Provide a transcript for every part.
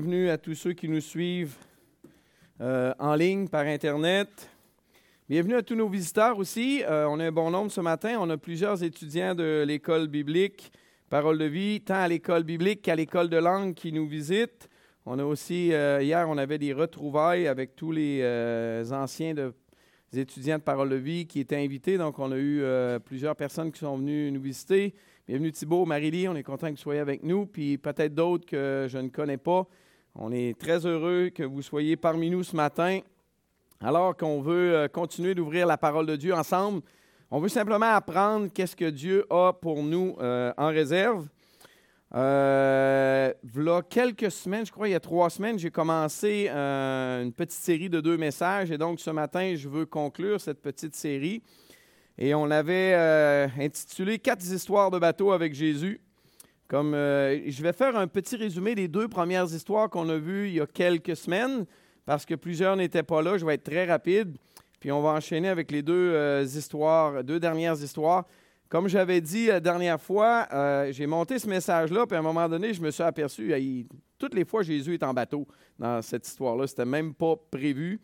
Bienvenue à tous ceux qui nous suivent euh, en ligne par Internet. Bienvenue à tous nos visiteurs aussi. Euh, on a un bon nombre ce matin. On a plusieurs étudiants de l'école biblique Parole de vie, tant à l'école biblique qu'à l'école de langue qui nous visitent. On a aussi, euh, hier, on avait des retrouvailles avec tous les anciens de, étudiants de Parole de vie qui étaient invités. Donc, on a eu plusieurs personnes qui sont venues nous visiter. Bienvenue Thibault, Marie-Lie, on est content que vous soyez avec nous, puis peut-être d'autres que je ne connais pas. On est très heureux que vous soyez parmi nous ce matin. Alors qu'on veut euh, continuer d'ouvrir la parole de Dieu ensemble, on veut simplement apprendre qu'est-ce que Dieu a pour nous euh, en réserve. Euh, voilà quelques semaines, je crois il y a trois semaines, j'ai commencé une petite série de deux messages et donc ce matin, je veux conclure cette petite série. Et on avait intitulé Quatre histoires de bateau avec Jésus. Comme, euh, je vais faire un petit résumé des deux premières histoires qu'on a vues il y a quelques semaines, parce que plusieurs n'étaient pas là. Je vais être très rapide. Puis on va enchaîner avec les deux euh, histoires, deux dernières histoires. Comme j'avais dit la dernière fois, euh, j'ai monté ce message-là, puis à un moment donné, je me suis aperçu, toutes les fois, Jésus est en bateau dans cette histoire-là. C'était même pas prévu,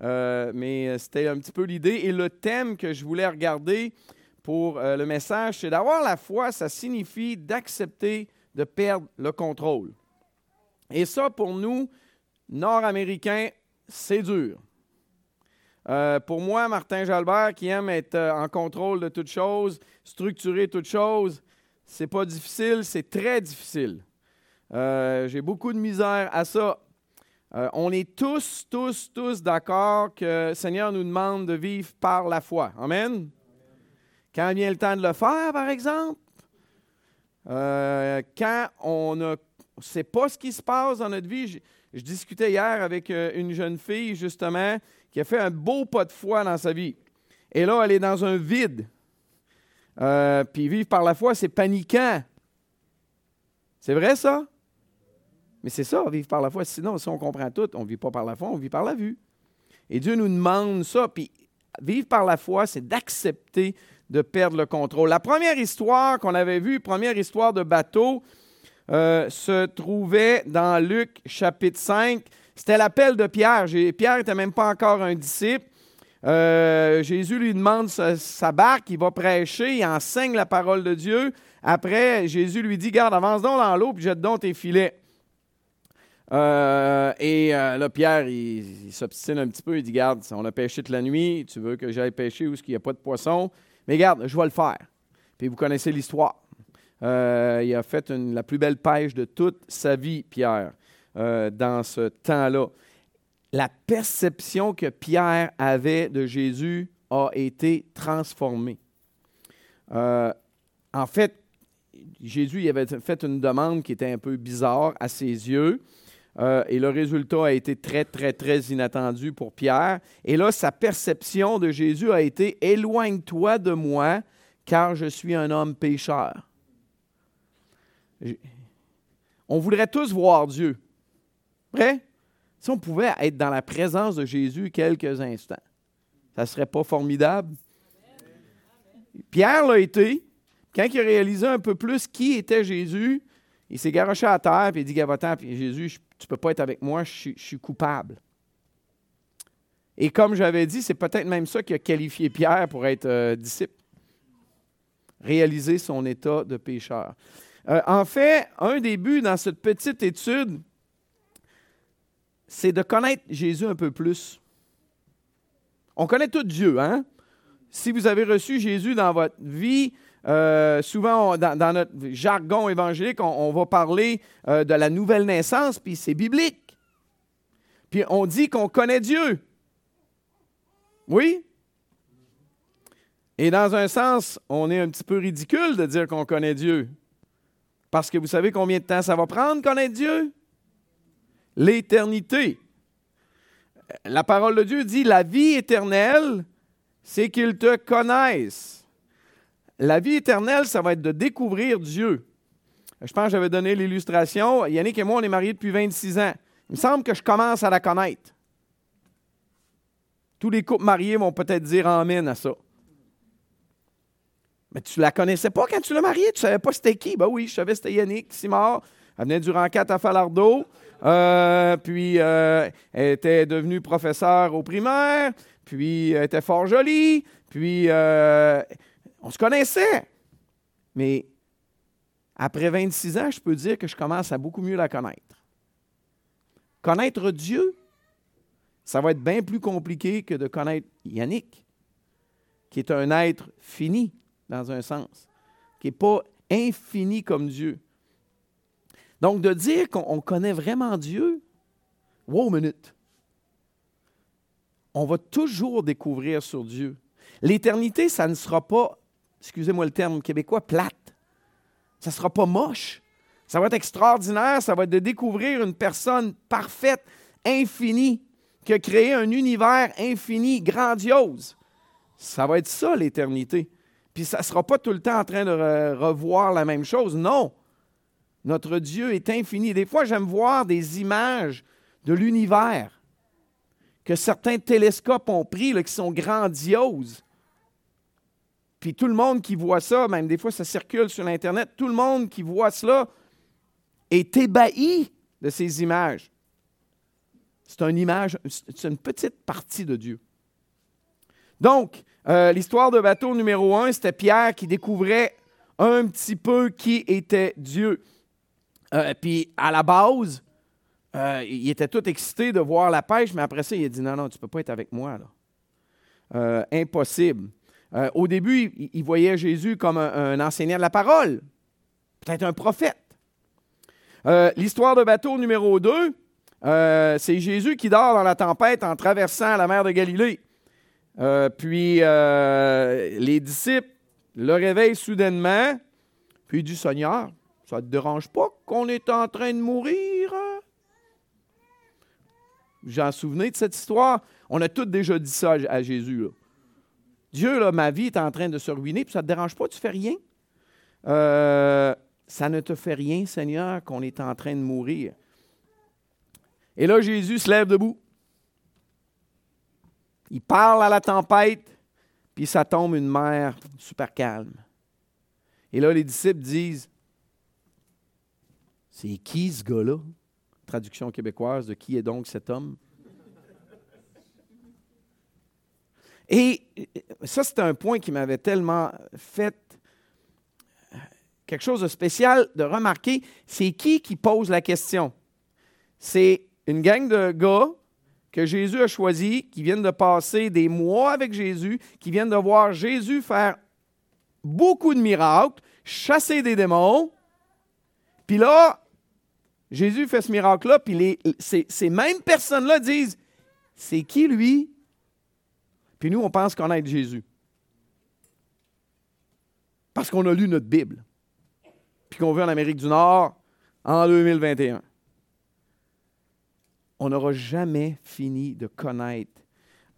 mais c'était un petit peu l'idée. Et le thème que je voulais regarder, pour euh, le message, c'est d'avoir la foi, ça signifie d'accepter de perdre le contrôle. Et ça, pour nous, Nord-Américains, c'est dur. Euh, pour moi, Martin Jalbert, qui aime être euh, en contrôle de toutes choses, structurer toutes choses, c'est pas difficile, c'est très difficile. J'ai beaucoup de misère à ça. on est tous, tous, tous d'accord que le Seigneur nous demande de vivre par la foi. Amen? Quand vient le temps de le faire, par exemple, euh, quand on ne sait pas ce qui se passe dans notre vie, je, discutais hier avec euh, une jeune fille, justement, qui a fait un beau pas de foi dans sa vie. Et là, elle est dans un vide. Euh, puis vivre par la foi, c'est paniquant. C'est vrai, ça? Mais c'est ça, vivre par la foi. Sinon, si on comprend tout, on ne vit pas par la foi, on vit par la vue. Et Dieu nous demande ça. Puis vivre par la foi, c'est d'accepter de perdre le contrôle. La première histoire qu'on avait vue, première histoire de bateau, euh, se trouvait dans Luc chapitre 5. C'était l'appel de Pierre. Pierre n'était même pas encore un disciple. Euh, Jésus lui demande sa, barque, il va prêcher, il enseigne la parole de Dieu. Après, Jésus lui dit, garde, avance donc dans l'eau, puis jette donc tes filets. Euh, et là, Pierre, il, s'obstine un petit peu, il dit, garde, on a pêché toute la nuit, tu veux que j'aille pêcher où il n'y a pas de poisson? Mais regarde, je vais le faire. Puis vous connaissez l'histoire. Euh, il a fait la plus belle pêche de toute sa vie, Pierre, euh, dans ce temps-là. La perception que Pierre avait de Jésus a été transformée. Euh, en fait, Jésus il avait fait une demande qui était un peu bizarre à ses yeux. Euh, et le résultat a été très, très, très inattendu pour Pierre. Et là, sa perception de Jésus a été Éloigne-toi de moi, car je suis un homme pécheur. On voudrait tous voir Dieu. Vrai? Si on pouvait être dans la présence de Jésus quelques instants, ça ne serait pas formidable? Pierre l'a été. Quand il a réalisé un peu plus qui était Jésus, il s'est garoché à terre et il dit Gavotant, puis Jésus, tu ne peux pas être avec moi, je suis, coupable. Et comme j'avais dit, c'est peut-être même ça qui a qualifié Pierre pour être euh, disciple. Réaliser son état de pécheur. Euh, en fait, un des buts dans cette petite étude, c'est de connaître Jésus un peu plus. On connaît tout Dieu, hein? Si vous avez reçu Jésus dans votre vie, euh, souvent, dans, notre jargon évangélique, on, va parler euh, de la nouvelle naissance, puis c'est biblique. Puis on dit qu'on connaît Dieu. Oui? Et dans un sens, on est un petit peu ridicule de dire qu'on connaît Dieu. Parce que vous savez combien de temps ça va prendre connaître Dieu? L'éternité. La parole de Dieu dit, la vie éternelle, c'est qu'ils te connaissent la vie éternelle, ça va être de découvrir Dieu. Je pense que j'avais donné l'illustration. Yannick et moi, on est mariés depuis 26 ans. Il me semble que je commence à la connaître. Tous les couples mariés vont peut-être dire Amen à ça. Mais tu ne la connaissais pas quand tu l'as mariée? Tu ne savais pas c'était qui? Ben oui, je savais c'était Yannick, Simard. Elle venait du Rancat à Falardeau. Euh, puis, euh, elle était devenue professeure au primaire. Puis, elle était fort jolie. Puis, euh, on se connaissait. Mais après 26 ans, je peux dire que je commence à beaucoup mieux la connaître. Connaître Dieu, ça va être bien plus compliqué que de connaître Yannick, qui est un être fini dans un sens, qui n'est pas infini comme Dieu. Donc, de dire qu'on connaît vraiment Dieu, wow, minute. On va toujours découvrir sur Dieu. L'éternité, ça ne sera pas, excusez-moi le terme québécois, plate. Ça ne sera pas moche. Ça va être extraordinaire. Ça va être de découvrir une personne parfaite, infinie, qui a créé un univers infini, grandiose. Ça va être ça, l'éternité. Puis ça ne sera pas tout le temps en train de revoir la même chose. Non. Notre Dieu est infini. Des fois, j'aime voir des images de l'univers que certains télescopes ont pris, qui sont grandioses. Puis tout le monde qui voit ça, même des fois ça circule sur l'Internet, tout le monde qui voit cela est ébahi de ces images. C'est une image, c'est une petite partie de Dieu. Donc, euh, l'histoire de bateau numéro un, c'était Pierre qui découvrait un petit peu qui était Dieu. Euh, puis à la base, euh, il était tout excité de voir la pêche, mais après ça, il a dit non, non, tu ne peux pas être avec moi. Là. Euh, au début, il, voyait Jésus comme un, enseignant de la parole, peut-être un prophète. L'histoire de bateau numéro 2, c'est Jésus qui dort dans la tempête en traversant la mer de Galilée. puis les disciples le réveillent soudainement, puis du Seigneur, ça ne te dérange pas qu'on est en train de mourir? J'en souvenez de cette histoire? On a tous déjà dit ça à Jésus. Dieu, ma vie est en train de se ruiner, puis ça ne te dérange pas, tu ne fais rien? Euh, ça ne te fait rien, Seigneur, qu'on est en train de mourir. Et là, Jésus se lève debout. Il parle à la tempête, puis ça tombe une mer super calme. Et là, les disciples disent c'est qui ce gars-là? Traduction québécoise de qui est donc cet homme? Et ça, c'est un point qui m'avait tellement fait quelque chose de spécial de remarquer. C'est qui qui pose la question? C'est une gang de gars que Jésus a choisi, qui viennent de passer des mois avec Jésus, qui viennent de voir Jésus faire beaucoup de miracles, chasser des démons. Puis là, Jésus fait ce miracle-là, puis ces, mêmes personnes-là disent C'est qui lui? Puis nous, on pense connaître Jésus. Parce qu'on a lu notre Bible, puis qu'on vit en Amérique du Nord en 2021. On n'aura jamais fini de connaître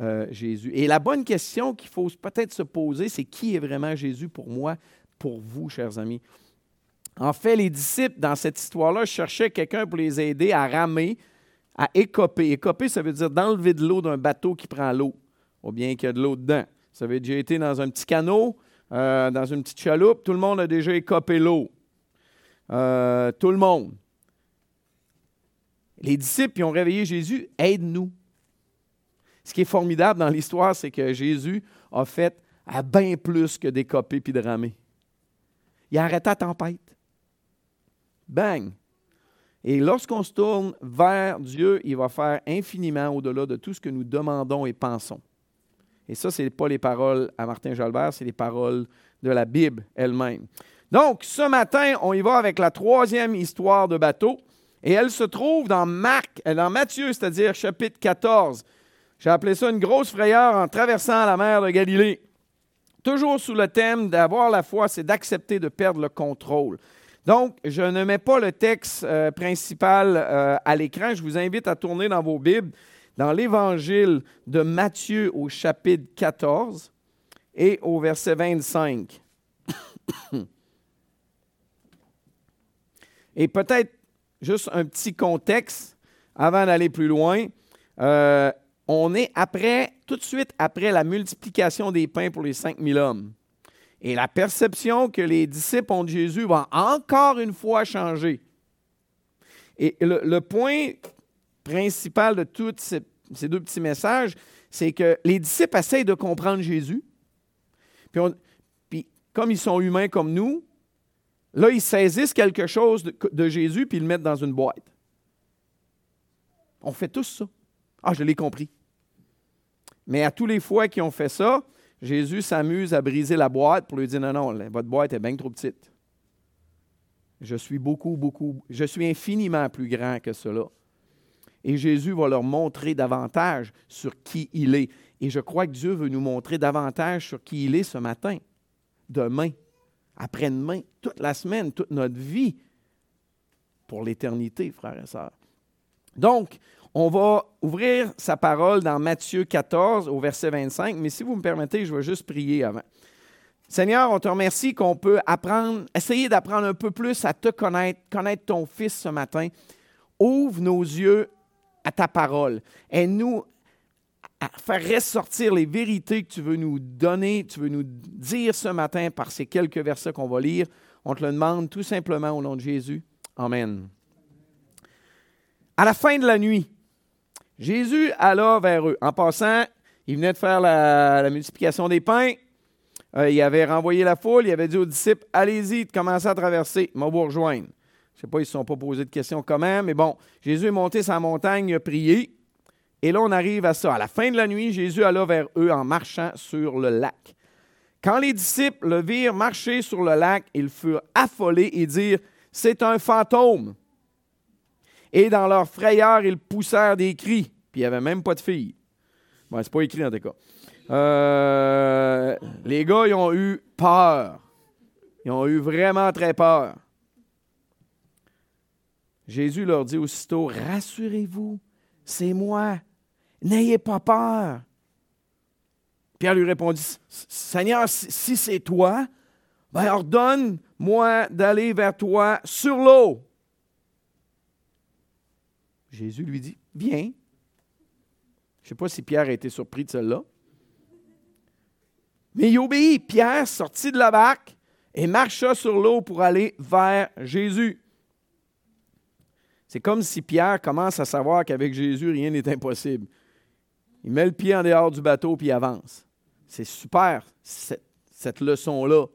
euh, Jésus. Et la bonne question qu'il faut peut-être se poser, c'est qui est vraiment Jésus pour moi, pour vous, chers amis? En fait, les disciples, dans cette histoire-là, cherchaient quelqu'un pour les aider à ramer, à écoper. Écoper, ça veut dire d'enlever de l'eau d'un bateau qui prend l'eau, ou bien qu'il y a de l'eau dedans. Ça veut déjà été dans un petit canot, euh, dans une petite chaloupe. Tout le monde a déjà écopé l'eau. Euh, tout le monde. Les disciples ils ont réveillé Jésus, aide-nous. Ce qui est formidable dans l'histoire, c'est que Jésus a fait à bien plus que d'écoper puis de ramer. Il a arrêté la tempête. Bang! Et lorsqu'on se tourne vers Dieu, il va faire infiniment au-delà de tout ce que nous demandons et pensons. Et ça, ce n'est pas les paroles à Martin Jalbert, c'est les paroles de la Bible elle-même. Donc, ce matin, on y va avec la troisième histoire de bateau. Et elle se trouve dans Marc, euh, dans Matthieu, c'est-à-dire chapitre 14. J'ai appelé ça une grosse frayeur en traversant la mer de Galilée. Toujours sous le thème d'avoir la foi, c'est d'accepter de perdre le contrôle. Donc, je ne mets pas le texte euh, principal euh, à l'écran. Je vous invite à tourner dans vos Bibles, dans l'Évangile de Matthieu au chapitre 14 et au verset 25. et peut-être juste un petit contexte avant d'aller plus loin. Euh, on est après, tout de suite après la multiplication des pains pour les 5000 hommes. Et la perception que les disciples ont de Jésus va encore une fois changer. Et le, point principal de tous ces, deux petits messages, c'est que les disciples essayent de comprendre Jésus. Puis, comme ils sont humains comme nous, là, ils saisissent quelque chose de, Jésus puis le mettent dans une boîte. On fait tous ça. Ah, je l'ai compris. Mais à tous les fois qu'ils ont fait ça, Jésus s'amuse à briser la boîte pour lui dire non, non, votre boîte est bien trop petite. Je suis beaucoup, beaucoup, je suis infiniment plus grand que cela. Et Jésus va leur montrer davantage sur qui il est. Et je crois que Dieu veut nous montrer davantage sur qui il est ce matin, demain, après-demain, toute la semaine, toute notre vie, pour l'éternité, frères et sœurs. Donc, on va ouvrir sa parole dans Matthieu 14 au verset 25, mais si vous me permettez, je vais juste prier avant. Seigneur, on te remercie qu'on peut apprendre, essayer d'apprendre un peu plus à te connaître, connaître ton Fils ce matin. Ouvre nos yeux à ta parole. Aide-nous à faire ressortir les vérités que tu veux nous donner, tu veux nous dire ce matin par ces quelques versets qu'on va lire. On te le demande tout simplement au nom de Jésus. Amen. À la fin de la nuit, Jésus alla vers eux. En passant, il venait de faire la, multiplication des pains. Euh, il avait renvoyé la foule. Il avait dit aux disciples Allez-y, commencez à traverser. Moi, vous rejoindre. Je ne sais pas, ils ne se sont pas posés de questions comment, mais bon, Jésus est monté sa montagne, il a prié. Et là, on arrive à ça. À la fin de la nuit, Jésus alla vers eux en marchant sur le lac. Quand les disciples le virent marcher sur le lac, ils furent affolés et dirent C'est un fantôme. Et dans leur frayeur, ils poussèrent des cris. Puis il n'y avait même pas de filles. Bon, c'est pas écrit en tout cas. Euh, les gars, ils ont eu peur. Ils ont eu vraiment très peur. Jésus leur dit aussitôt, Rassurez-vous, c'est moi. N'ayez pas peur. Pierre lui répondit, Seigneur, si c'est toi, ben ordonne-moi d'aller vers toi sur l'eau. Jésus lui dit, viens. Je ne sais pas si Pierre a été surpris de cela. Mais il obéit. Pierre sortit de la barque et marcha sur l'eau pour aller vers Jésus. C'est comme si Pierre commence à savoir qu'avec Jésus, rien n'est impossible. Il met le pied en dehors du bateau puis il avance. C'est super, cette, leçon-là.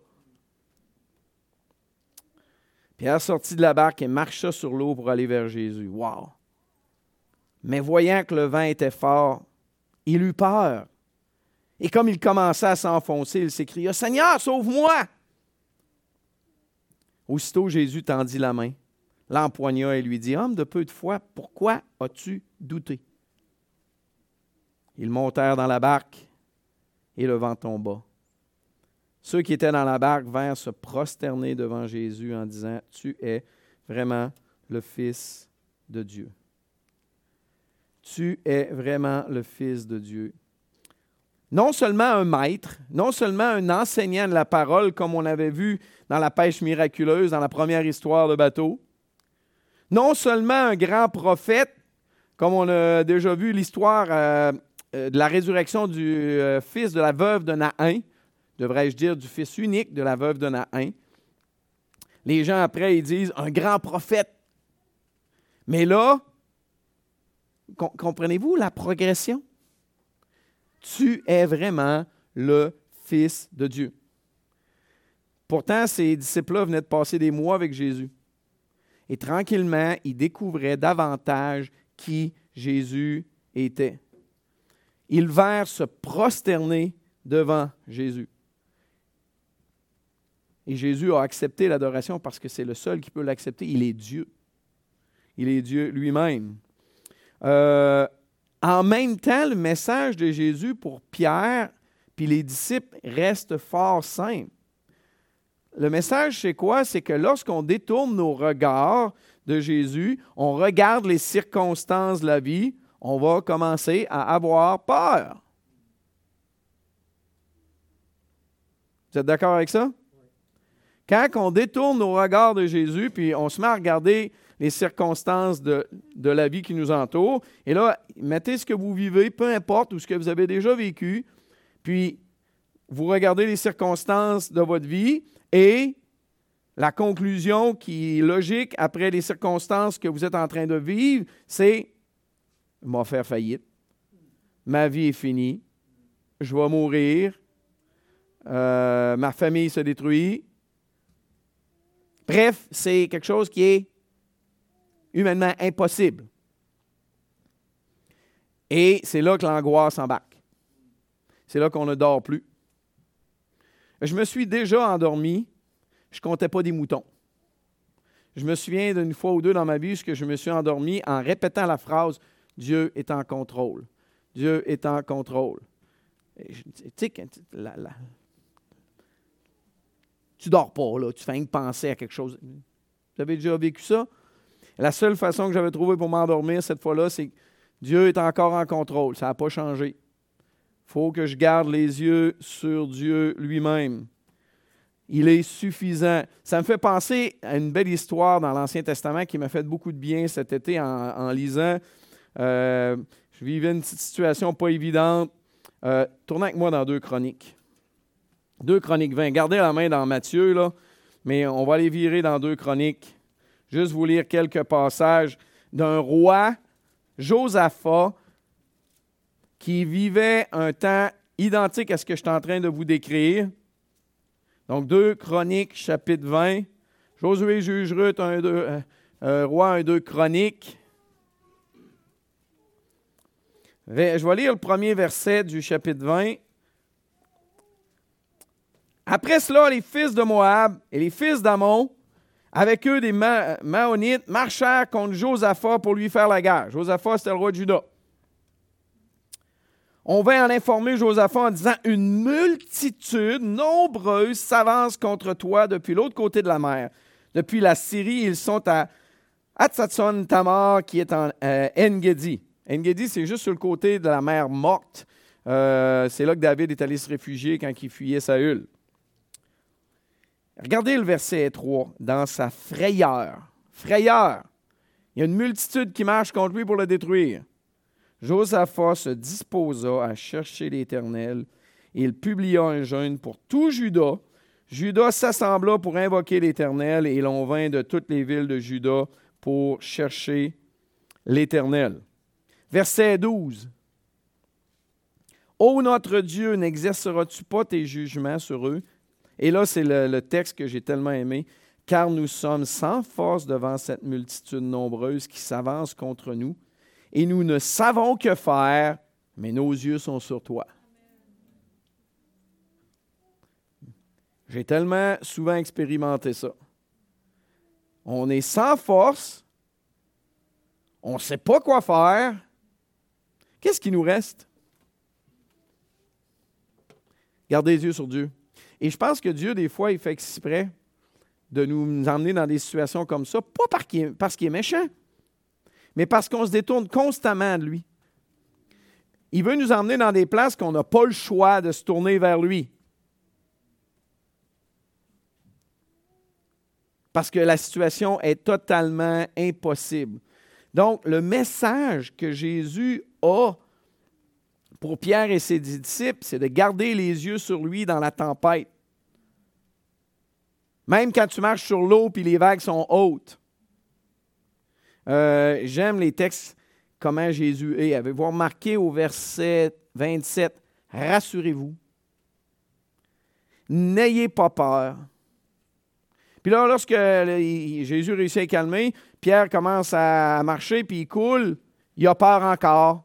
Pierre sortit de la barque et marcha sur l'eau pour aller vers Jésus. Wow! Mais voyant que le vent était fort, il eut peur. Et comme il commençait à s'enfoncer, il s'écria, Seigneur, sauve-moi. Aussitôt Jésus tendit la main, l'empoigna et lui dit, Homme de peu de foi, pourquoi as-tu douté? Ils montèrent dans la barque et le vent tomba. Ceux qui étaient dans la barque vinrent se prosterner devant Jésus en disant, Tu es vraiment le Fils de Dieu tu es vraiment le Fils de Dieu. Non seulement un maître, non seulement un enseignant de la parole, comme on avait vu dans la pêche miraculeuse, dans la première histoire de bateau, non seulement un grand prophète, comme on a déjà vu l'histoire euh, euh, de la résurrection du euh, fils de la veuve de Naïn, devrais-je dire du fils unique de la veuve de Naïn. Les gens après, ils disent un grand prophète. Mais là, Comprenez-vous la progression? Tu es vraiment le Fils de Dieu. Pourtant, ces disciples-là venaient de passer des mois avec Jésus. Et tranquillement, ils découvraient davantage qui Jésus était. Ils vinrent se prosterner devant Jésus. Et Jésus a accepté l'adoration parce que c'est le seul qui peut l'accepter. Il est Dieu. Il est Dieu lui-même. Euh, en même temps, le message de Jésus pour Pierre puis les disciples reste fort simple. Le message, c'est quoi? C'est que lorsqu'on détourne nos regards de Jésus, on regarde les circonstances de la vie, on va commencer à avoir peur. Vous êtes d'accord avec ça? Quand on détourne nos regards de Jésus, puis on se met à regarder les circonstances de, la vie qui nous entoure. Et là, mettez ce que vous vivez, peu importe, ou ce que vous avez déjà vécu, puis vous regardez les circonstances de votre vie et la conclusion qui est logique après les circonstances que vous êtes en train de vivre, c'est m'a faire faillite. Ma vie est finie. Je vais mourir. Euh, ma famille se détruit. Bref, c'est quelque chose qui est humainement impossible. Et c'est là que l'angoisse embarque. C'est là qu'on ne dort plus. Je me suis déjà endormi, je ne comptais pas des moutons. Je me souviens d'une fois ou deux dans ma vie où je me suis endormi en répétant la phrase Dieu est en contrôle. Dieu est en contrôle. Tu sais, tu dors pas, là, tu fais penser à quelque chose. Vous avez déjà vécu ça? La seule façon que j'avais trouvé pour m'endormir cette fois-là, c'est que Dieu est encore en contrôle. Ça n'a pas changé. Faut que je garde les yeux sur Dieu lui-même. Il est suffisant. Ça me fait penser à une belle histoire dans l'Ancien Testament qui m'a fait beaucoup de bien cet été en, lisant. Euh, je vivais une situation pas évidente. Euh, tournez avec moi dans deux chroniques. Deux chroniques 20. Gardez la main dans Matthieu, là, mais on va les virer dans deux chroniques. Juste vous lire quelques passages d'un roi, Josaphat, qui vivait un temps identique à ce que je suis en train de vous décrire. Donc, deux chroniques, chapitre 20. Josué juge Ruth, un, deux, euh, euh, roi, un, deux chroniques. Je vais lire le premier verset du chapitre 20. Après cela, les fils de Moab et les fils d'Amon, avec eux des Maonites, marchèrent contre Josaphat pour lui faire la guerre. Josaphat, c'était le roi de Juda. On vint en informer Josaphat en disant Une multitude nombreuse s'avance contre toi depuis l'autre côté de la mer. Depuis la Syrie, ils sont à Hatzatson Tamar, qui est en euh, Engedi. Engedi, c'est juste sur le côté de la mer morte. Euh, c'est là que David est allé se réfugier quand il fuyait Saül. Regardez le verset 3. Dans sa frayeur, frayeur, il y a une multitude qui marche contre lui pour le détruire. Josaphat se disposa à chercher l'Éternel il publia un jeûne pour tout Juda. Juda s'assembla pour invoquer l'Éternel et l'on vint de toutes les villes de Juda pour chercher l'Éternel. Verset 12. Ô notre Dieu, n'exerceras-tu pas tes jugements sur eux? Et là, c'est le, texte que j'ai tellement aimé. Car nous sommes sans force devant cette multitude nombreuse qui s'avance contre nous, et nous ne savons que faire, mais nos yeux sont sur toi. J'ai tellement souvent expérimenté ça. On est sans force, on ne sait pas quoi faire. Qu'est-ce qui nous reste? Gardez les yeux sur Dieu. Et je pense que Dieu, des fois, il fait exprès de nous emmener dans des situations comme ça, pas parce qu'il est méchant, mais parce qu'on se détourne constamment de lui. Il veut nous emmener dans des places qu'on n'a pas le choix de se tourner vers lui. Parce que la situation est totalement impossible. Donc, le message que Jésus a pour Pierre et ses disciples, c'est de garder les yeux sur lui dans la tempête. Même quand tu marches sur l'eau et les vagues sont hautes. Euh, j'aime les textes, comment Jésus est. Avez-vous au verset 27, rassurez-vous, n'ayez pas peur. Puis là, lorsque Jésus réussit à calmer, Pierre commence à marcher, puis il coule, il a peur encore.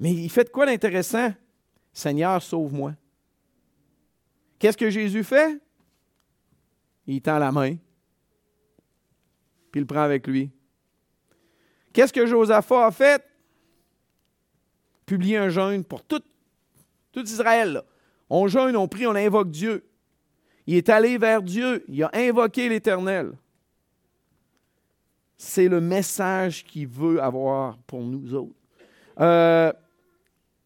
Mais il fait quoi d'intéressant? Seigneur, sauve-moi. Qu'est-ce que Jésus fait? Il tend la main, puis il le prend avec lui. Qu'est-ce que Josaphat a fait? Publier un jeûne pour tout, Israël. On jeûne, on prie, on invoque Dieu. Il est allé vers Dieu, il a invoqué l'Éternel. C'est le message qu'il veut avoir pour nous autres. Euh,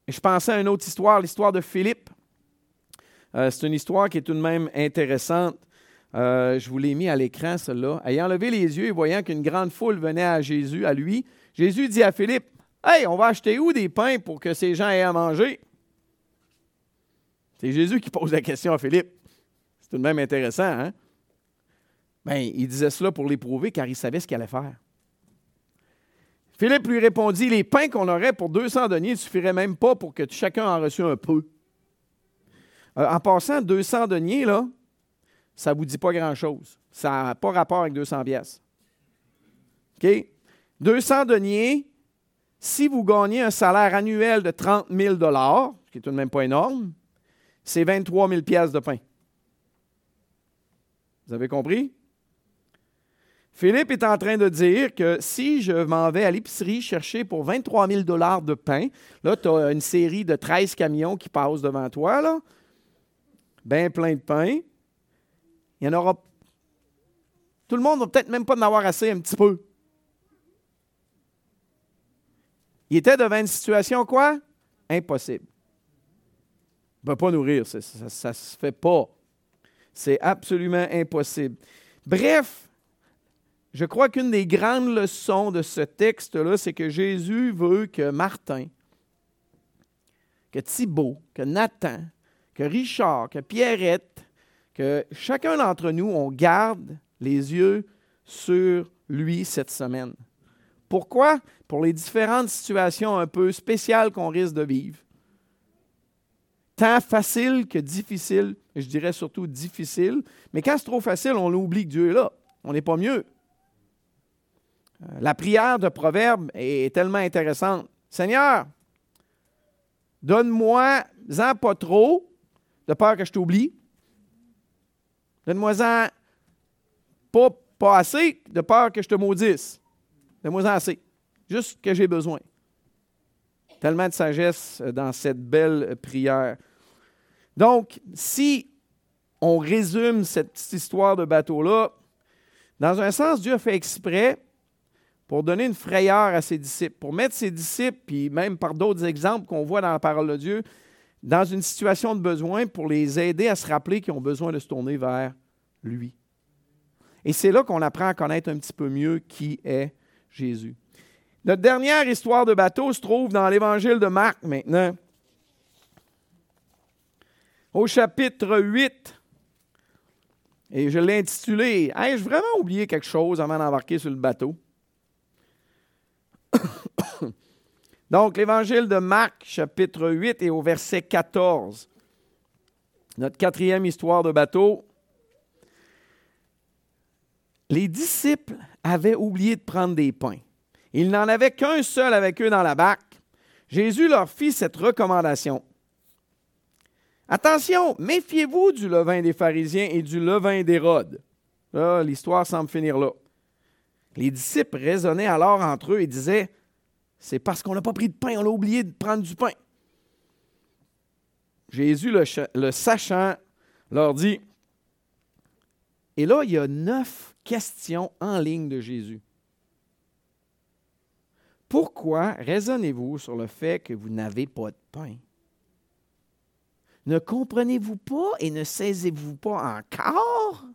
je pensais à une autre histoire, l'histoire de Philippe. Euh, c'est une histoire qui est tout de même intéressante. Euh, je vous l'ai mis à l'écran, celle-là. Ayant levé les yeux et voyant qu'une grande foule venait à Jésus, à lui, Jésus dit à Philippe Hey, on va acheter où des pains pour que ces gens aient à manger C'est Jésus qui pose la question à Philippe. C'est tout de même intéressant, hein? Bien, il disait cela pour l'éprouver car il savait ce qu'il allait faire. Philippe lui répondit Les pains qu'on aurait pour 200 deniers ne suffiraient même pas pour que chacun en reçût un peu. Euh, en passant, 200 deniers, là, ça ne vous dit pas grand-chose. Ça n'a pas rapport avec 200 pièces. OK? 200 deniers, si vous gagnez un salaire annuel de 30 000 ce qui est tout de même pas énorme, c'est 23 000 pièces de pain. Vous avez compris? Philippe est en train de dire que si je m'en vais à l'épicerie chercher pour 23 000 de pain, là, tu as une série de 13 camions qui passent devant toi, là, bien plein de pain. Il y en aura. Tout le monde va peut-être même pas en avoir assez un petit peu. Il était devant une situation quoi? Impossible. Il ne peut pas nourrir, ça ne se fait pas. C'est absolument impossible. Bref, je crois qu'une des grandes leçons de ce texte-là, c'est que Jésus veut que Martin, que Thibault, que Nathan, que Richard, que Pierrette, que chacun d'entre nous, on garde les yeux sur lui cette semaine. Pourquoi? Pour les différentes situations un peu spéciales qu'on risque de vivre. Tant facile que difficile, je dirais surtout difficile, mais quand c'est trop facile, on oublie que Dieu est là. On n'est pas mieux. Euh, la prière de Proverbe est tellement intéressante. Seigneur, donne-moi-en pas trop, de peur que je t'oublie. Donne-moi-en pas, pas assez, de peur que je te maudisse. Donne-moi-en assez. Juste que j'ai besoin. Tellement de sagesse dans cette belle prière. Donc, si on résume cette petite histoire de bateau-là, dans un sens, Dieu a fait exprès pour donner une frayeur à ses disciples, pour mettre ses disciples, puis même par d'autres exemples qu'on voit dans la parole de Dieu, dans une situation de besoin pour les aider à se rappeler qu'ils ont besoin de se tourner vers lui. Et c'est là qu'on apprend à connaître un petit peu mieux qui est Jésus. Notre dernière histoire de bateau se trouve dans l'évangile de Marc maintenant. Au chapitre 8, et je l'ai intitulé Ai-je vraiment oublié quelque chose avant d'embarquer sur le bateau? Donc, l'évangile de Marc, chapitre 8 et au verset 14. Notre quatrième histoire de bateau. Les disciples avaient oublié de prendre des pains. Ils n'en avaient qu'un seul avec eux dans la barque. Jésus leur fit cette recommandation. Attention, méfiez-vous du levain des pharisiens et du levain d'Hérode. l'histoire semble finir là. Les disciples raisonnaient alors entre eux et disaient c'est parce qu'on n'a pas pris de pain, on a oublié de prendre du pain. Jésus, le, sachant, leur dit, et là, il y a neuf questions en ligne de Jésus. Pourquoi raisonnez-vous sur le fait que vous n'avez pas de pain? Ne comprenez-vous pas et ne saisez-vous pas encore?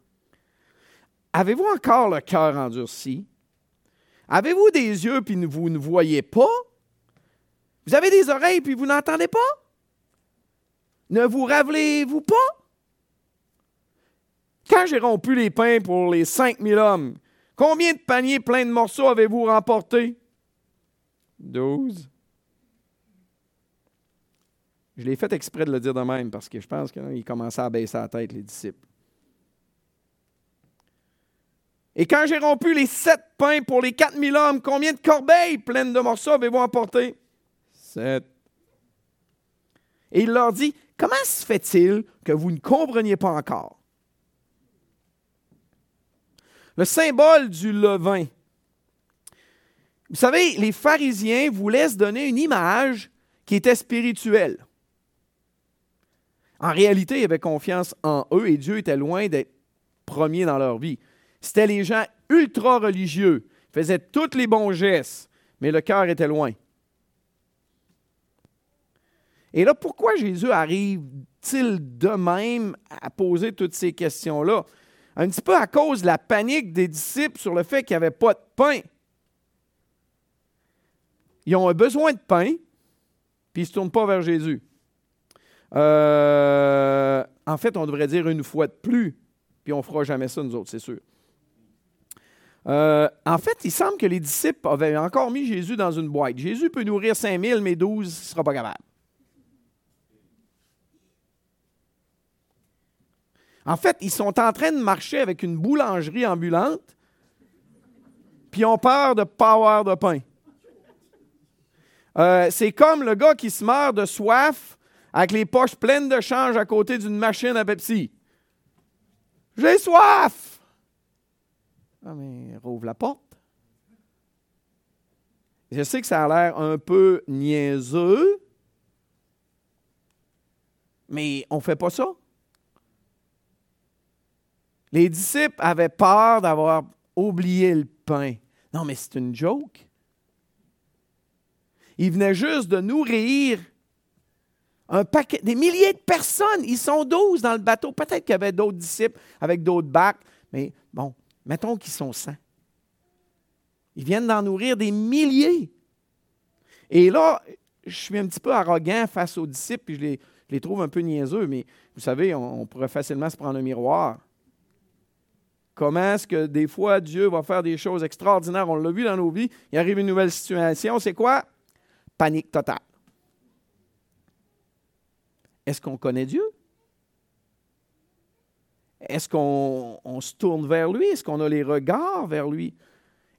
Avez-vous encore le cœur endurci? Avez-vous des yeux puis vous ne voyez pas? Vous avez des oreilles puis vous n'entendez pas? Ne vous rappelez-vous pas? Quand j'ai rompu les pains pour les 5000 hommes, combien de paniers pleins de morceaux avez-vous remporté? Douze. Je l'ai fait exprès de le dire de même parce que je pense qu'ils commençaient à baisser la tête, les disciples. Et quand j'ai rompu les sept pains pour les quatre mille hommes, combien de corbeilles pleines de morceaux avez-vous emporté? Sept. Et il leur dit, comment se fait-il que vous ne compreniez pas encore? Le symbole du levain. Vous savez, les pharisiens voulaient se donner une image qui était spirituelle. En réalité, ils avaient confiance en eux et Dieu était loin d'être premier dans leur vie. C'était les gens ultra religieux, faisaient tous les bons gestes, mais le cœur était loin. Et là, pourquoi Jésus arrive-t-il de même à poser toutes ces questions-là? Un petit peu à cause de la panique des disciples sur le fait qu'il n'y avait pas de pain. Ils ont besoin de pain, puis ils ne se tournent pas vers Jésus. Euh, en fait, on devrait dire une fois de plus, puis on ne fera jamais ça, nous autres, c'est sûr. Euh, en fait, il semble que les disciples avaient encore mis Jésus dans une boîte. Jésus peut nourrir 5000, mais 12, il ne sera pas capable. En fait, ils sont en train de marcher avec une boulangerie ambulante, puis ils ont peur de ne pas de pain. Euh, c'est comme le gars qui se meurt de soif avec les poches pleines de change à côté d'une machine à Pepsi. J'ai soif! Ah, rouvre la porte. Je sais que ça a l'air un peu niaiseux, mais on ne fait pas ça. Les disciples avaient peur d'avoir oublié le pain. Non, mais c'est une joke. Ils venaient juste de nourrir un paquet, des milliers de personnes. Ils sont douze dans le bateau. Peut-être qu'il y avait d'autres disciples avec d'autres bacs, mais bon, mettons qu'ils sont 100. Ils viennent d'en nourrir des milliers. Et là, je suis un petit peu arrogant face aux disciples, puis je les, trouve un peu niaiseux, mais vous savez, on, on pourrait facilement se prendre un miroir. Comment est-ce que des fois Dieu va faire des choses extraordinaires? On l'a vu dans nos vies. Il arrive une nouvelle situation. C'est quoi? Panique totale. Est-ce qu'on connaît Dieu? Est-ce qu'on se tourne vers lui? Est-ce qu'on a les regards vers lui?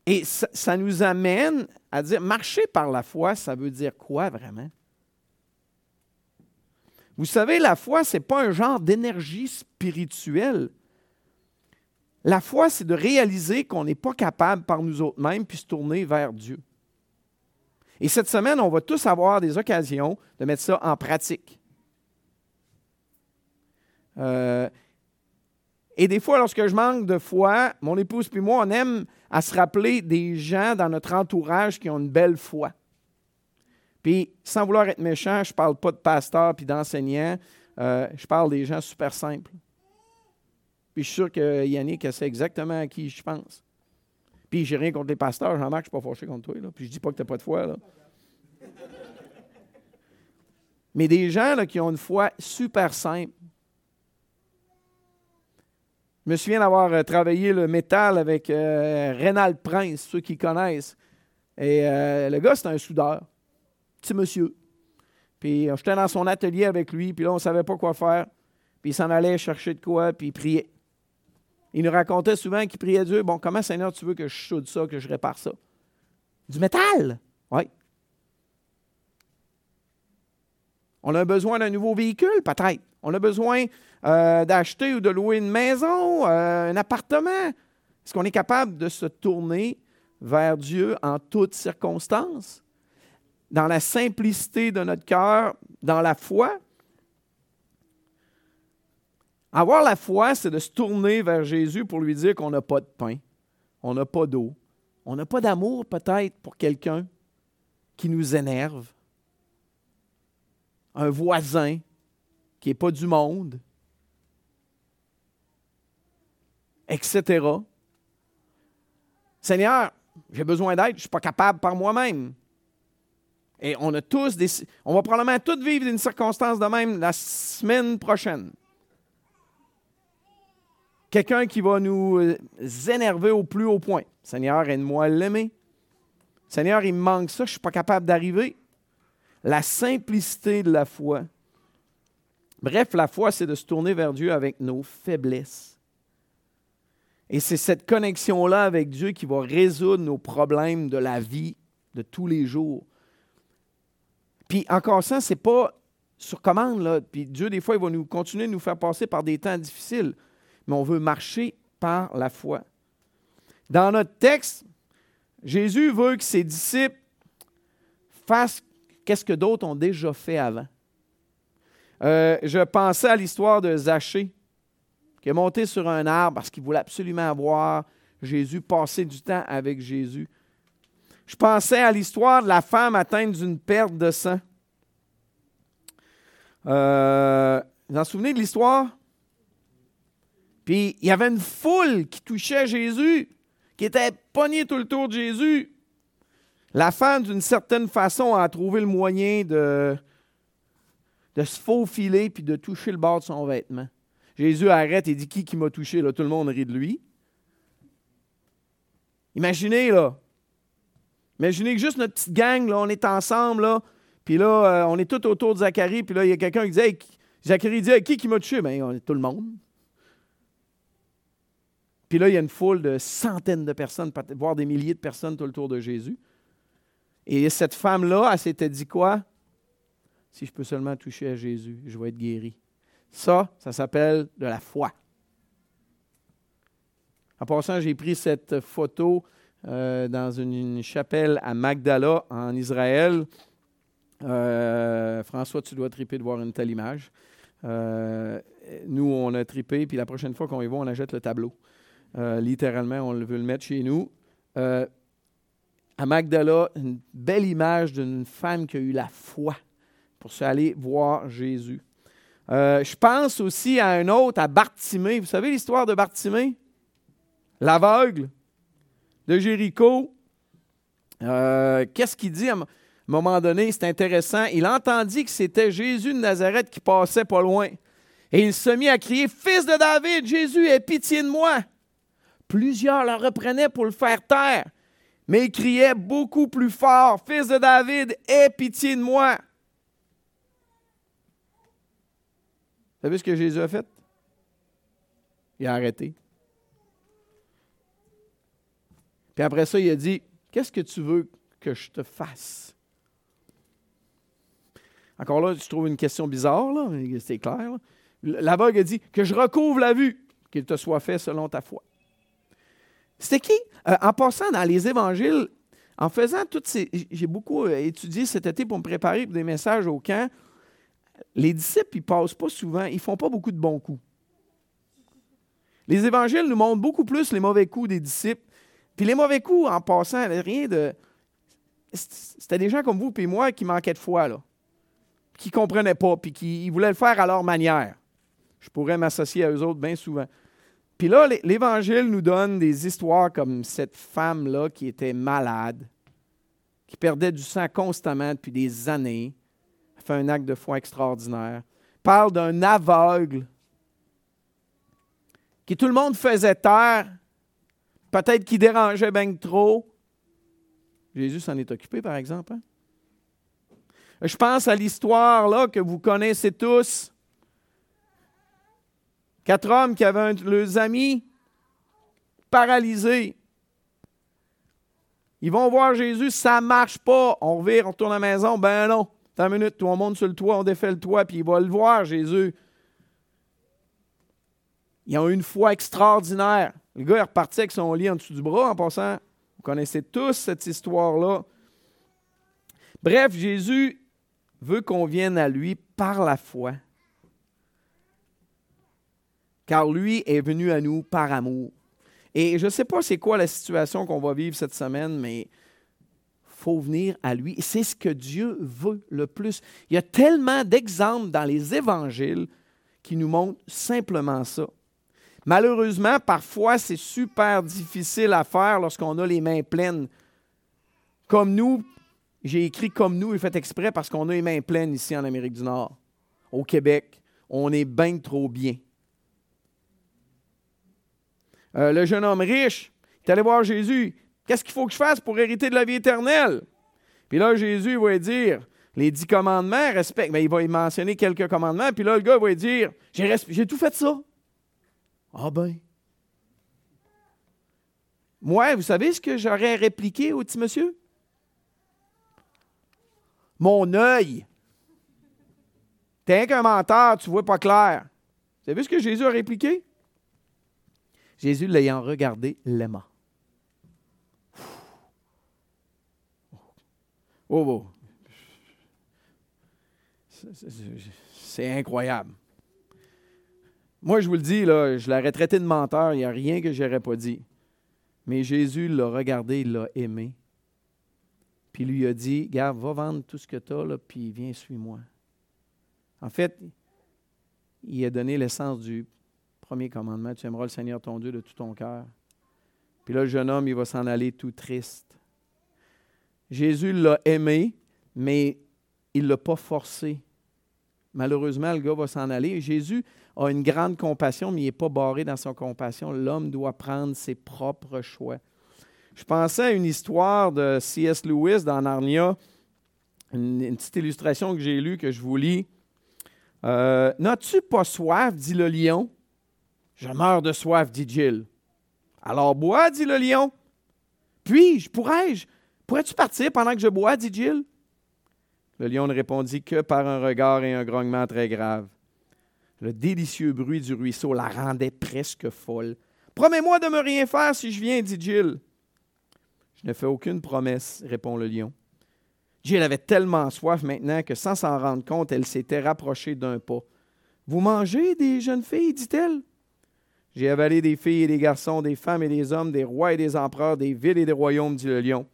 Et ça, ça, nous amène à dire, marcher par la foi, ça veut dire quoi vraiment? Vous savez, la foi, ce n'est pas un genre d'énergie spirituelle. La foi, c'est de réaliser qu'on n'est pas capable par nous autres mêmes, puis se tourner vers Dieu. Et cette semaine, on va tous avoir des occasions de mettre ça en pratique. Euh, et des fois, lorsque je manque de foi, mon épouse puis moi, on aime à se rappeler des gens dans notre entourage qui ont une belle foi. Puis, sans vouloir être méchant, je ne parle pas de pasteur puis d'enseignant, euh, je parle des gens super simples. Puis, je suis sûr que Yannick sait exactement à qui je pense. Puis, j'ai rien contre les pasteurs, Jean-Marc, je ne suis pas fâché contre toi. Puis, je ne dis pas que tu n'as pas de foi. Mais des gens là, qui ont une foi super simple, je me souviens d'avoir euh, travaillé le métal avec euh, Prince, ceux qui connaissent. Et euh, le gars, c'est un soudeur. Petit monsieur. Puis j'étais dans son atelier avec lui, puis là, on ne savait pas quoi faire. Puis il s'en allait chercher de quoi, puis il priait. Il nous racontait souvent qu'il priait Dieu Bon, comment, Seigneur, tu veux que je soude ça, que je répare ça? Du métal? Oui. On a besoin d'un nouveau véhicule, peut-être. On a besoin euh, d'acheter ou de louer une maison, euh, un appartement? Est-ce qu'on est capable de se tourner vers Dieu en toutes circonstances? Dans la simplicité de notre cœur, dans la foi? Avoir la foi, c'est de se tourner vers Jésus pour lui dire qu'on n'a pas de pain, on n'a pas d'eau, on n'a pas d'amour peut-être pour quelqu'un qui nous énerve, un voisin qui n'est pas du monde, etc. Seigneur, j'ai besoin d'aide, je ne suis pas capable par moi-même. Et on a tous des. On va probablement tous vivre une circonstance de même la semaine prochaine. Quelqu'un qui va nous euh, énerver au plus haut point. Seigneur, aide-moi à l'aimer. Seigneur, il me manque ça, je ne suis pas capable d'arriver. La simplicité de la foi. Bref, la foi, c'est de se tourner vers Dieu avec nos faiblesses. Et c'est cette connexion-là avec Dieu qui va résoudre nos problèmes de la vie de tous les jours. Puis encore ça, ce n'est pas sur commande. Puis Dieu, des fois, il va nous continuer de nous faire passer par des temps difficiles. Mais on veut marcher par la foi. Dans notre texte, Jésus veut que ses disciples fassent qu'est-ce que d'autres ont déjà fait avant. Euh, je pensais à l'histoire de Zachée qui est monté sur un arbre parce qu'il voulait absolument voir Jésus, passer du temps avec Jésus. Je pensais à l'histoire de la femme atteinte d'une perte de sang. Euh, vous vous en souvenez de l'histoire? Puis il y avait une foule qui touchait Jésus, qui était pognée tout le tour de Jésus. La femme, d'une certaine façon, a trouvé le moyen de, de se faufiler puis de toucher le bord de son vêtement. Jésus arrête et dit Qui qui m'a touché Là, Tout le monde rit de lui. Imaginez, là. Imaginez que juste notre petite gang, là, on est ensemble, là, puis là, euh, on est tout autour de Zacharie, puis là, il y a quelqu'un qui dit Zacharie dit Qui qui m'a tué Bien, on est tout le monde. Puis là, il y a une foule de centaines de personnes, voire des milliers de personnes tout autour de Jésus. Et cette femme-là, elle s'était dit quoi? Si je peux seulement toucher à Jésus, je vais être guéri. Ça, ça s'appelle de la foi. En passant, j'ai pris cette photo euh, dans une, chapelle à Magdala, en Israël. Euh, François, tu dois triper de voir une telle image. Euh, nous, on a tripé, puis la prochaine fois qu'on y va, on achète le tableau. Littéralement, on veut le mettre chez nous. à Magdala, une belle image d'une femme qui a eu la foi pour aller voir Jésus. je pense aussi à un autre, à Bartimée. Vous savez l'histoire de Bartimée? L'aveugle de Jéricho. Qu'est-ce qu'il dit? un moment donné, c'est intéressant, il entendit que c'était Jésus de Nazareth qui passait pas loin. Et il se mit à crier, Fils de David, Jésus, aie pitié de moi. Plusieurs le reprenaient pour le faire taire, mais il criait beaucoup plus fort, Fils de David, aie pitié de moi. Vous savez ce que Jésus a fait? Il a arrêté. Puis après ça, il a dit, Qu'est-ce que tu veux que je te fasse? Encore là, je trouve une question bizarre, là, c'est clair. L'aveugle a dit Que je recouvre la vue, qu'il te soit fait selon ta foi. C'était qui? Euh, En passant dans les évangiles, en faisant toutes ces. J'ai beaucoup euh, étudié cet été pour me préparer pour des messages au camp. Les disciples, ils passent pas souvent, ils font pas beaucoup de bons coups. Les évangiles nous montrent beaucoup plus les mauvais coups des disciples. Puis les mauvais coups, en passant, rien de. C'était des gens comme vous et moi qui manquaient de foi, là qui ne comprenaient pas, puis qui voulaient le faire à leur manière. Je pourrais m'associer à eux autres bien souvent. Puis là, l'Évangile nous donne des histoires comme cette femme-là qui était malade, qui perdait du sang constamment depuis des années, fait un acte de foi extraordinaire. Parle d'un aveugle qui tout le monde faisait taire, peut-être qui dérangeait bien trop. Jésus s'en est occupé, par exemple. Hein? Je pense à l'histoire là que vous connaissez tous. Quatre hommes qui avaient leurs amis paralysés. Ils vont voir Jésus, ça ne marche pas. On revient, on retourne à la maison. Ben non. Attends une minute, on monte sur le toit, on défait le toit, puis il va le voir, Jésus. Ils ont une foi extraordinaire. Le gars est reparti avec son lit en dessous du bras en passant. Vous connaissez tous cette histoire-là. Bref, Jésus veut qu'on vienne à lui par la foi. Car lui est venu à nous par amour. Et je ne sais pas c'est quoi la situation qu'on va vivre cette semaine, mais venir à lui. C'est ce que Dieu veut le plus. Il y a tellement d'exemples dans les évangiles qui nous montrent simplement ça. Malheureusement, parfois, c'est super difficile à faire lorsqu'on a les mains pleines. Comme nous, j'ai écrit comme nous et fait exprès parce qu'on a les mains pleines ici en Amérique du Nord. Au Québec, on est bien trop bien. Euh, le jeune homme riche, est allé voir Jésus. Qu'est-ce qu'il faut que je fasse pour hériter de la vie éternelle? Puis là, Jésus va dire les dix commandements, respecte. Mais il va y mentionner quelques commandements. Puis là, le gars va dire J'ai tout fait ça. Ah ben. Moi, vous savez ce que j'aurais répliqué au petit monsieur? Mon œil. T'es qu'un menteur, tu vois pas clair. Vous avez vu ce que Jésus a répliqué? Jésus, l'ayant regardé, l'aima. Oh, oh. C'est incroyable. Moi, je vous le dis, je l'aurais traité de menteur, il n'y a rien que je n'aurais pas dit. Mais Jésus l'a regardé, il l'a aimé. Puis lui a dit, Garde, va vendre tout ce que tu as, puis viens, suis-moi. En fait, il a donné l'essence du premier commandement, tu aimeras le Seigneur ton Dieu de tout ton cœur. Puis là, le jeune homme, il va s'en aller tout triste. Jésus l'a aimé, mais il ne l'a pas forcé. Malheureusement, le gars va s'en aller. Jésus a une grande compassion, mais il n'est pas barré dans son compassion. L'homme doit prendre ses propres choix. je pensais à une histoire de C.S. Lewis dans Narnia, une, petite illustration que j'ai lue, que je vous lis. Euh, N'as-tu pas soif, dit le lion? Je meurs de soif, dit Jill. Alors bois, dit le lion. Puis-je, pourrais-je, pourrais-tu partir pendant que je bois, dit Jill? Le lion ne répondit que par un regard et un grognement très grave. Le délicieux bruit du ruisseau la rendait presque folle. Promets-moi de me rien faire si je viens, dit Jill. Je ne fais aucune promesse, répond le lion. Jill avait tellement soif maintenant que sans s'en rendre compte, elle s'était rapprochée d'un pas. Vous mangez des jeunes filles, dit-elle. J'ai avalé des filles et des garçons, des femmes et des hommes, des rois et des empereurs, des villes et des royaumes, dit le lion.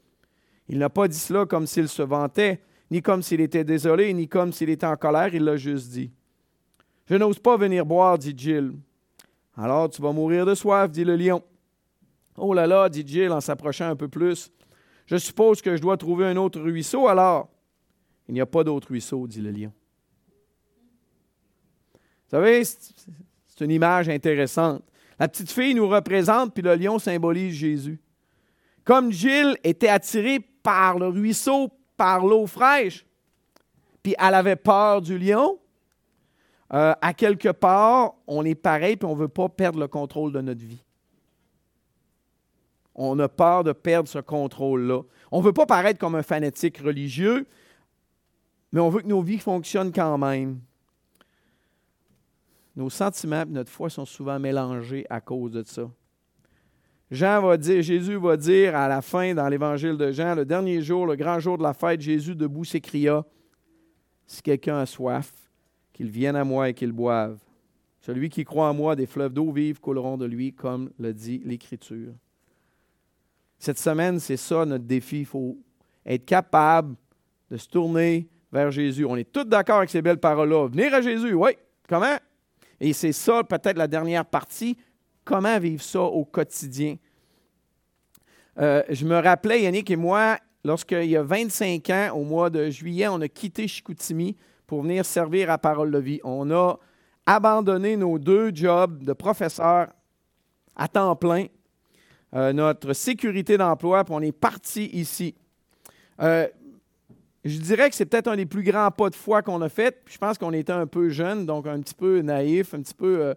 Il n'a pas dit cela comme s'il se vantait, ni comme s'il était désolé, ni comme s'il était en colère, il l'a juste dit. Je n'ose pas venir boire, dit Jill. Alors tu vas mourir de soif, dit le lion. Oh là là, dit Jill en s'approchant un peu plus. Je suppose que je dois trouver un autre ruisseau alors. Il n'y a pas d'autre ruisseau, dit le lion. Vous savez, c'est une image intéressante. La petite fille nous représente, puis le lion symbolise Jésus. Comme Jill était attirée par le ruisseau, par l'eau fraîche, puis elle avait peur du lion, euh, à quelque part, on est pareil, puis on ne veut pas perdre le contrôle de notre vie. On a peur de perdre ce contrôle-là. On ne veut pas paraître comme un fanatique religieux, mais on veut que nos vies fonctionnent quand même. Nos sentiments et notre foi sont souvent mélangés à cause de ça. Jean va dire, Jésus va dire à la fin dans l'évangile de Jean, le dernier jour, le grand jour de la fête, Jésus debout s'écria Si quelqu'un a soif, qu'il vienne à moi et qu'il boive. Celui qui croit en moi, des fleuves d'eau vive couleront de lui, comme le dit l'Écriture. Cette semaine, c'est ça notre défi. Il faut être capable de se tourner vers Jésus. On est tous d'accord avec ces belles paroles-là. Venir à Jésus, oui. Comment? Et c'est ça, peut-être la dernière partie. Comment vivre ça au quotidien? Euh, je me rappelais, Yannick et moi, lorsqu'il y a 25 ans, au mois de juillet, on a quitté Chicoutimi pour venir servir à Parole de Vie. On a abandonné nos deux jobs de professeur à temps plein euh, notre sécurité d'emploi, puis on est parti ici. Euh, je dirais que c'est peut-être un des plus grands pas de foi qu'on a fait. je pense qu'on était un peu jeune, donc un petit peu naïf, un petit peu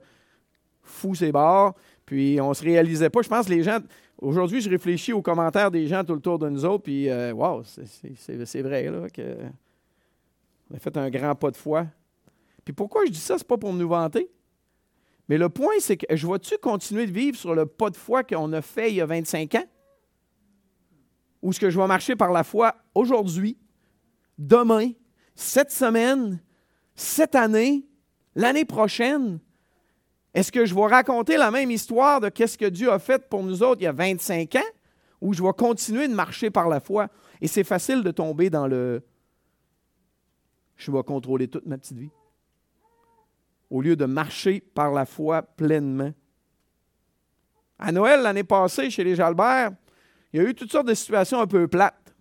fou ces bords. Puis on ne se réalisait pas. Je pense que les gens. Aujourd'hui, je réfléchis aux commentaires des gens tout autour de nous autres, puis wow, c'est vrai là, que on a fait un grand pas de foi. Puis pourquoi je dis ça? C'est pas pour nous vanter. Mais le point, c'est que je vois-tu continuer de vivre sur le pas de foi qu'on a fait il y a 25 ans? Ou est-ce que je vais marcher par la foi aujourd'hui, demain, cette semaine, cette année, l'année prochaine? Est-ce que je vais raconter la même histoire de qu'est-ce que Dieu a fait pour nous autres il y a 25 ans? Ou je vais continuer de marcher par la foi? Et c'est facile de tomber dans le je vais contrôler toute ma petite vie au lieu de marcher par la foi pleinement. À Noël, l'année passée, chez les Jalbert, il y a eu toutes sortes de situations un peu plates.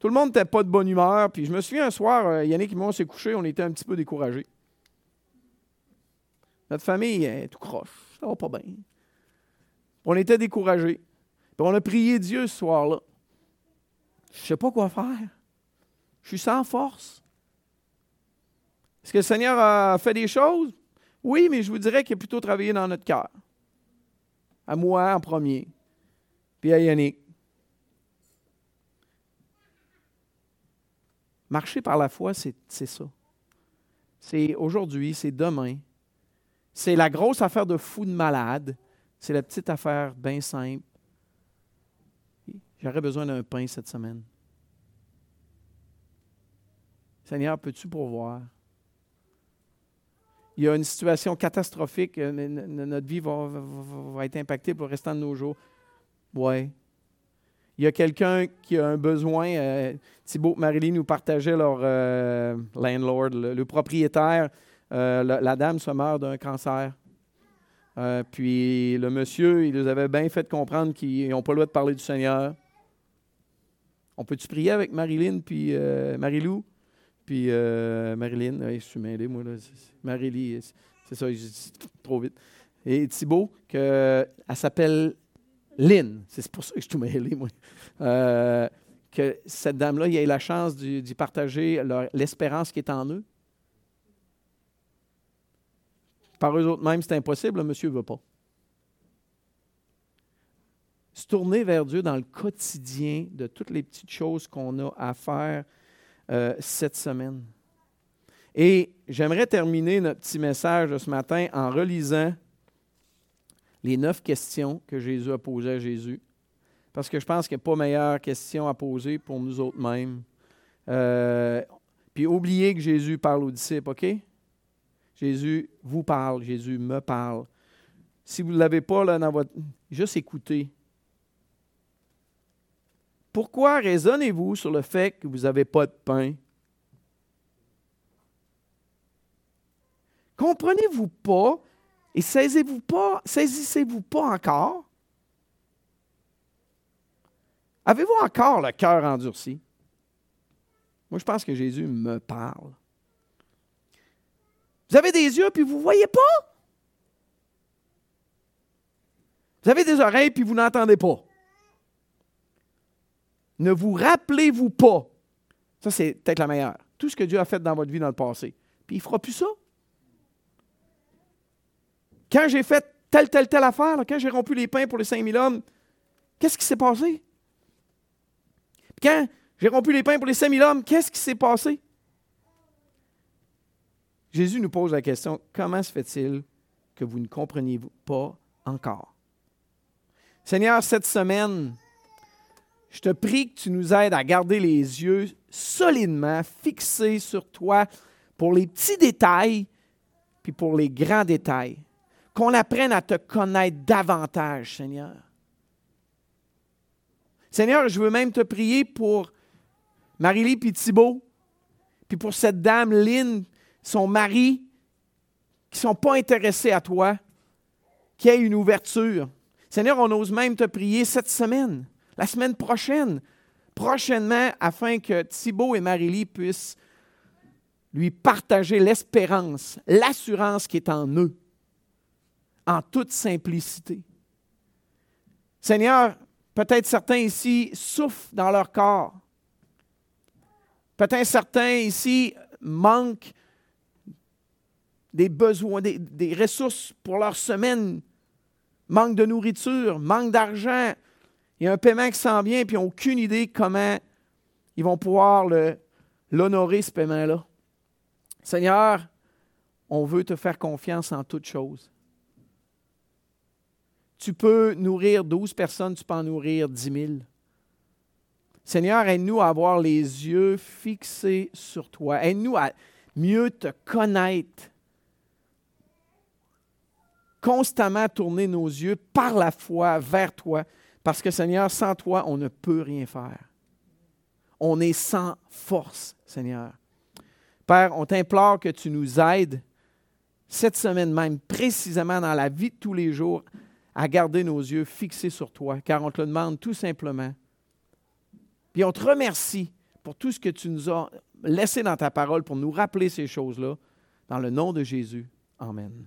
Tout le monde n'était pas de bonne humeur. Puis je me souviens un soir, euh, Yannick et moi, on s'est couchés, on était un petit peu découragés. Notre famille est tout croche, ça va pas bien. On était découragés. Puis on a prié Dieu ce soir-là. Je sais pas quoi faire. Je suis sans force. Est-ce que le Seigneur a fait des choses? Oui, mais je vous dirais qu'il a plutôt travaillé dans notre cœur. À moi en premier, puis à Yannick. Marcher par la foi, c'est ça. C'est aujourd'hui, c'est demain. C'est la grosse affaire de fou de malade. C'est la petite affaire bien simple. J'aurais besoin d'un pain cette semaine. Seigneur, peux-tu pourvoir? il y a une situation catastrophique, euh, notre vie va, être impactée pour le restant de nos jours. Oui. Il y a quelqu'un qui a un besoin. Euh, Thibault et Marilyn nous partageaient leur euh, landlord, le, propriétaire. La, dame se meurt d'un cancer. puis le monsieur, il nous avait bien fait comprendre qu'ils n'ont pas le droit de parler du Seigneur. On peut-tu prier avec Marilyn puis Marilou? Puis euh, Marilyn, je suis mêlé, moi, là. Marilyn, c'est ça, trop vite. Et Thibault, que, elle s'appelle Lynn, c'est pour ça que je suis tout mêlé, moi. Euh, que cette dame-là, il ait la chance d'y partager l'espérance qui est en eux. Par eux autres mêmes, c'est impossible, le monsieur ne veut pas. Se tourner vers Dieu dans le quotidien de toutes les petites choses qu'on a à faire euh, cette semaine. Et j'aimerais terminer notre petit message de ce matin en relisant les neuf questions que Jésus a posées à Jésus. Parce que je pense qu'il n'y a pas meilleure question à poser pour nous autres mêmes. Euh, puis oubliez que Jésus parle aux disciples, OK? Jésus vous parle, Jésus me parle. Si vous ne l'avez pas là, dans votre. Juste écoutez. Pourquoi raisonnez-vous sur le fait que vous n'avez pas de pain? Comprenez-vous pas et saisissez-vous pas, saisissez-vous pas encore? Avez-vous encore le cœur endurci? Moi, je pense que Jésus me parle. Vous avez des yeux puis vous ne voyez pas? Vous avez des oreilles puis vous n'entendez pas? Ne vous rappelez-vous pas? Ça, c'est peut-être la meilleure. Tout ce que Dieu a fait dans votre vie dans le passé. Puis il ne fera plus ça. Quand j'ai fait telle, telle, telle affaire, quand j'ai rompu les pains pour les 5000 hommes, qu'est-ce qui s'est passé? Quand j'ai rompu les pains pour les 5000 hommes, qu'est-ce qui s'est passé? Jésus nous pose la question, comment se fait-il que vous ne compreniez pas encore? Seigneur, cette semaine, je te prie que tu nous aides à garder les yeux solidement fixés sur toi pour les petits détails, puis pour les grands détails qu'on apprenne à te connaître davantage, Seigneur. Seigneur, je veux même te prier pour Marie-Lie et Thibault, puis pour cette dame, Lynn, son mari, qui ne sont pas intéressés à toi, qui ait une ouverture. Seigneur, on ose même te prier cette semaine, la semaine prochaine, prochainement, afin que Thibault et Marie-Lie puissent lui partager l'espérance, l'assurance qui est en eux en toute simplicité. Seigneur, peut-être certains ici souffrent dans leur corps. Peut-être certains ici manquent des besoins, des, ressources pour leur semaine, manquent de nourriture, manquent d'argent. Il y a un paiement qui s'en vient, puis ils n'ont aucune idée comment ils vont pouvoir l'honorer, ce paiement-là. Seigneur, on veut te faire confiance en toutes choses. Tu peux nourrir 12 personnes, tu peux en nourrir 10 000. Seigneur, aide-nous à avoir les yeux fixés sur toi. Aide-nous à mieux te connaître. Constamment tourner nos yeux par la foi vers toi. Parce que Seigneur, sans toi, on ne peut rien faire. On est sans force, Seigneur. Père, on t'implore que tu nous aides cette semaine même, précisément dans la vie de tous les jours, à garder nos yeux fixés sur toi, car on te le demande tout simplement. Puis on te remercie pour tout ce que tu nous as laissé dans ta parole pour nous rappeler ces choses-là. Dans le nom de Jésus. Amen.